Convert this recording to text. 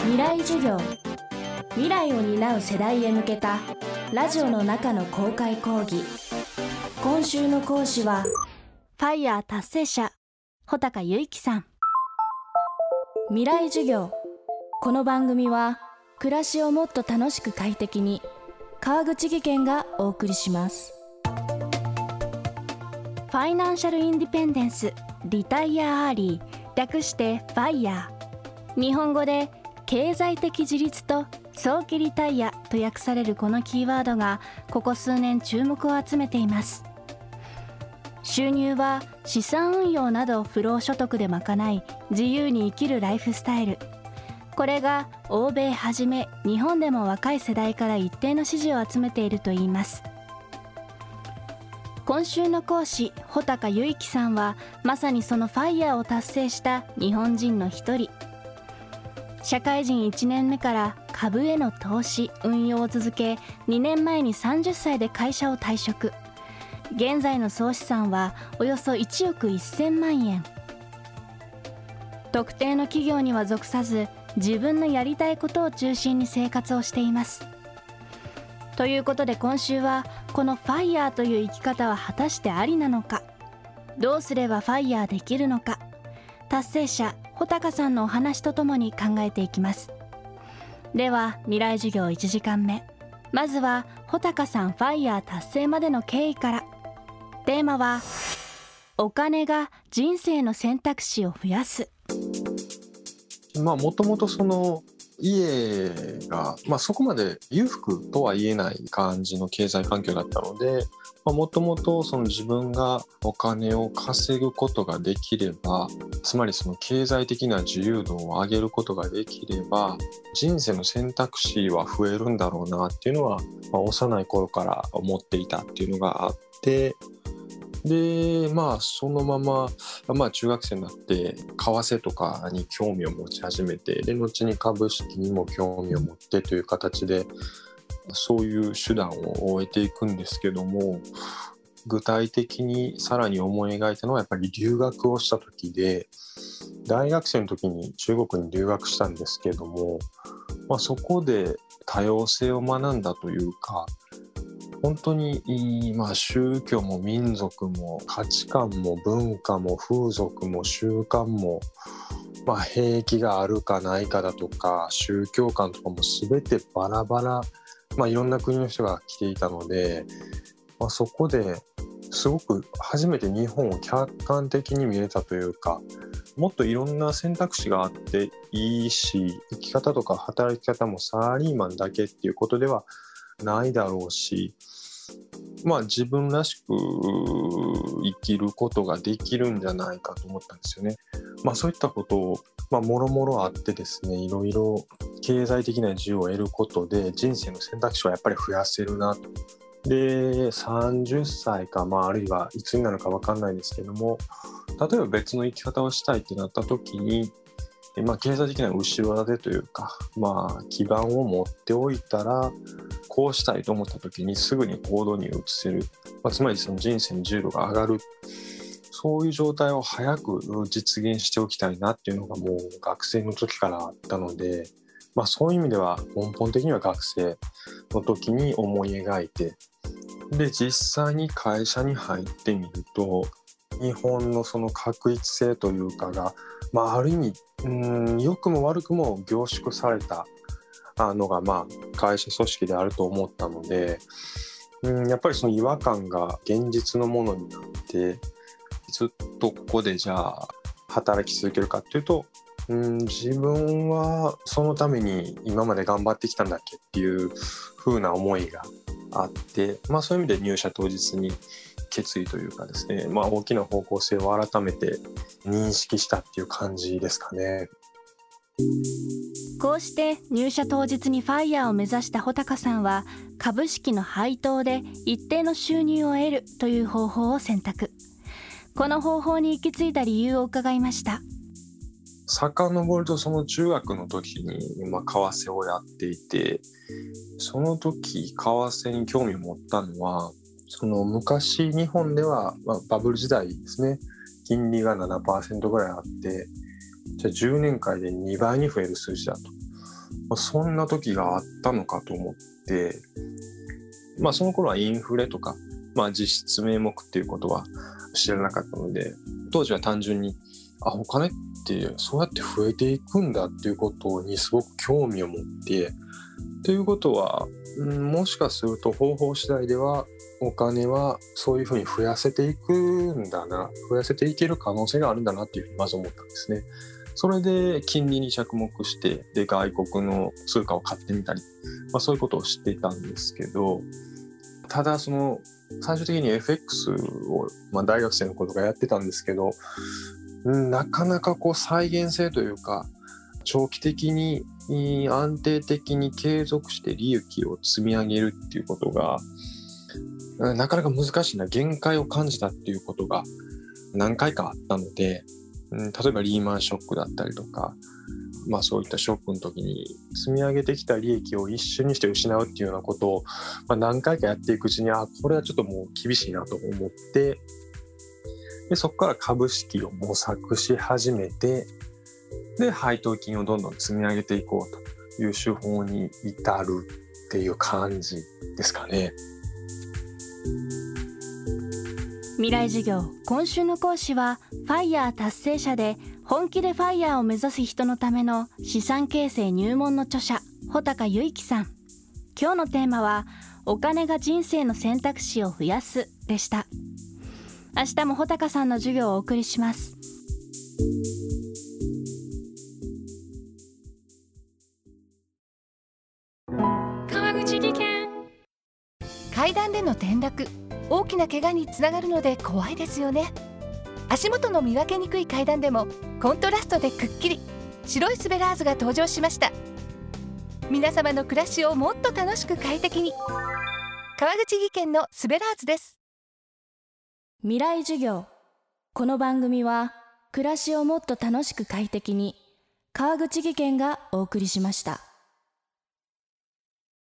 未来授業。未来を担う世代へ向けたラジオの中の公開講義。今週の講師はファイヤー達成者穂高由紀さん。未来授業。この番組は暮らしをもっと楽しく快適に川口義賢がお送りします。ファイナンシャルインディペンデンスリタイアアーリー略してファイヤー。日本語で経済的自立と早期リタイアと訳されるこのキーワードがここ数年注目を集めています。収入は資産運用など不労所得で賄い自由に生きるライフスタイル。これが欧米はじめ日本でも若い世代から一定の支持を集めているといいます。今週の講師穂高由紀さんはまさにそのファイヤーを達成した日本人の一人。社会人1年目から株への投資運用を続け2年前に30歳で会社を退職。現在の総資産はおよそ1億1000万円。特定の企業には属さず自分のやりたいことを中心に生活をしています。ということで今週はこのファイヤーという生き方は果たしてありなのか。どうすればファイヤーできるのか。達成者穂高さんのお話とともに考えていきます。では未来授業1時間目。まずは穂高さんファイヤー達成までの経緯から。テーマはお金が人生の選択肢を増やす。まあもともとその家が、まあ、そこまで裕福とは言えない感じの経済環境だったのでもともと自分がお金を稼ぐことができればつまりその経済的な自由度を上げることができれば人生の選択肢は増えるんだろうなっていうのは、まあ、幼い頃から思っていたっていうのがあってでまあそのまま、まあ、中学生になって為替とかに興味を持ち始めてで後に株式にも興味を持ってという形でそういう手段を終えていくんですけども具体的にさらに思い描いたのはやっぱり留学をした時で大学生の時に中国に留学したんですけども、まあ、そこで多様性を学んだというか本当に、まあ、宗教も民族も価値観も文化も風俗も習慣も、まあ、兵役があるかないかだとか宗教観とかも全てバラバラ、まあ、いろんな国の人が来ていたので、まあ、そこですごく初めて日本を客観的に見れたというかもっといろんな選択肢があっていいし生き方とか働き方もサラリーマンだけっていうことではないだろうしまあ自分らしく生きることができるんじゃないかと思ったんですよね。まあそういったことを、もろもろあってですね、いろいろ経済的な自由を得ることで人生の選択肢はやっぱり増やせるなと。で、30歳か、まああるいはいつになるかわかんないですけども、例えば別の生き方をしたいってなった時に、まあ、経済的な後ろ盾というか、まあ、基盤を持っておいたらこうしたいと思った時にすぐに行動に移せる、まあ、つまりその人生の自由度が上がる。そういう状態を早く実現しておきたいなっていうのがもう学生の時からあったので、まあ、そういう意味では根本的には学生の時に思い描いてで実際に会社に入ってみると日本のその確一性というかが、まあ、ある意味うん良くも悪くも凝縮されたのが、まあ、会社組織であると思ったのでうんやっぱりその違和感が現実のものになってずっとここでじゃあ働き続けるかっていうとうん自分はそのために今まで頑張ってきたんだっけっていう風な思いがあって、まあ、そういう意味で入社当日に決意というかですね、まあ、大きな方向性を改めて認識したっていう感じですかね。こうして入社当日にファイヤーを目指した穂高さんは株式の配当で一定の収入を得るという方法を選択この方法に行き着いた理由を伺いました遡るとその中学の時に、まあ、為替をやっていてその時為替に興味を持ったのはその昔日本では、まあ、バブル時代ですね金利が7%ぐらいあってじゃあ10年間で2倍に増える数字だと。まあ、そんな時があったのかと思ってまあその頃はインフレとか、まあ、実質名目っていうことは知らなかったので当時は単純にあお金ってそうやって増えていくんだっていうことにすごく興味を持ってということは、ん、もしかすると方法次第ではお金はそういうふうに増やせていくんだな増やせていける可能性があるんだなっていうふうにまず思ったんですね。それで金利に着目してで外国の通貨を買ってみたり、まあ、そういうことを知っていたんですけどただその最終的に FX を、まあ、大学生の頃からやってたんですけどなかなかこう再現性というか長期的に安定的に継続して利益を積み上げるっていうことがなかなか難しいな限界を感じたっていうことが何回かあったので、例えばリーマンショックだったりとか、まあ、そういったショックの時に積み上げてきた利益を一瞬にして失うっていうようなことを、ま、何回かやっていくうちにあこれはちょっともう厳しいなと思ってでそこから株式を模索し始めてで配当金をどんどん積み上げていこうという手法に至るっていう感じですかね。未来授業今週の講師はファイヤー達成者で本気でファイヤーを目指す人のための資産形成入門の著者穂高由紀さん今日のテーマはお金が人生の選択肢を増やすでした明日も穂高さんの授業をお送りします。川口技研。階段での転落。大きな怪我につながるので怖いですよね。足元の見分けにくい階段でもコントラストでくっきり。白いスベラーズが登場しました。皆様の暮らしをもっと楽しく快適に。川口技研のスベラーズです。未来授業。この番組は暮らしをもっと楽しく快適に川口技研がお送りしました。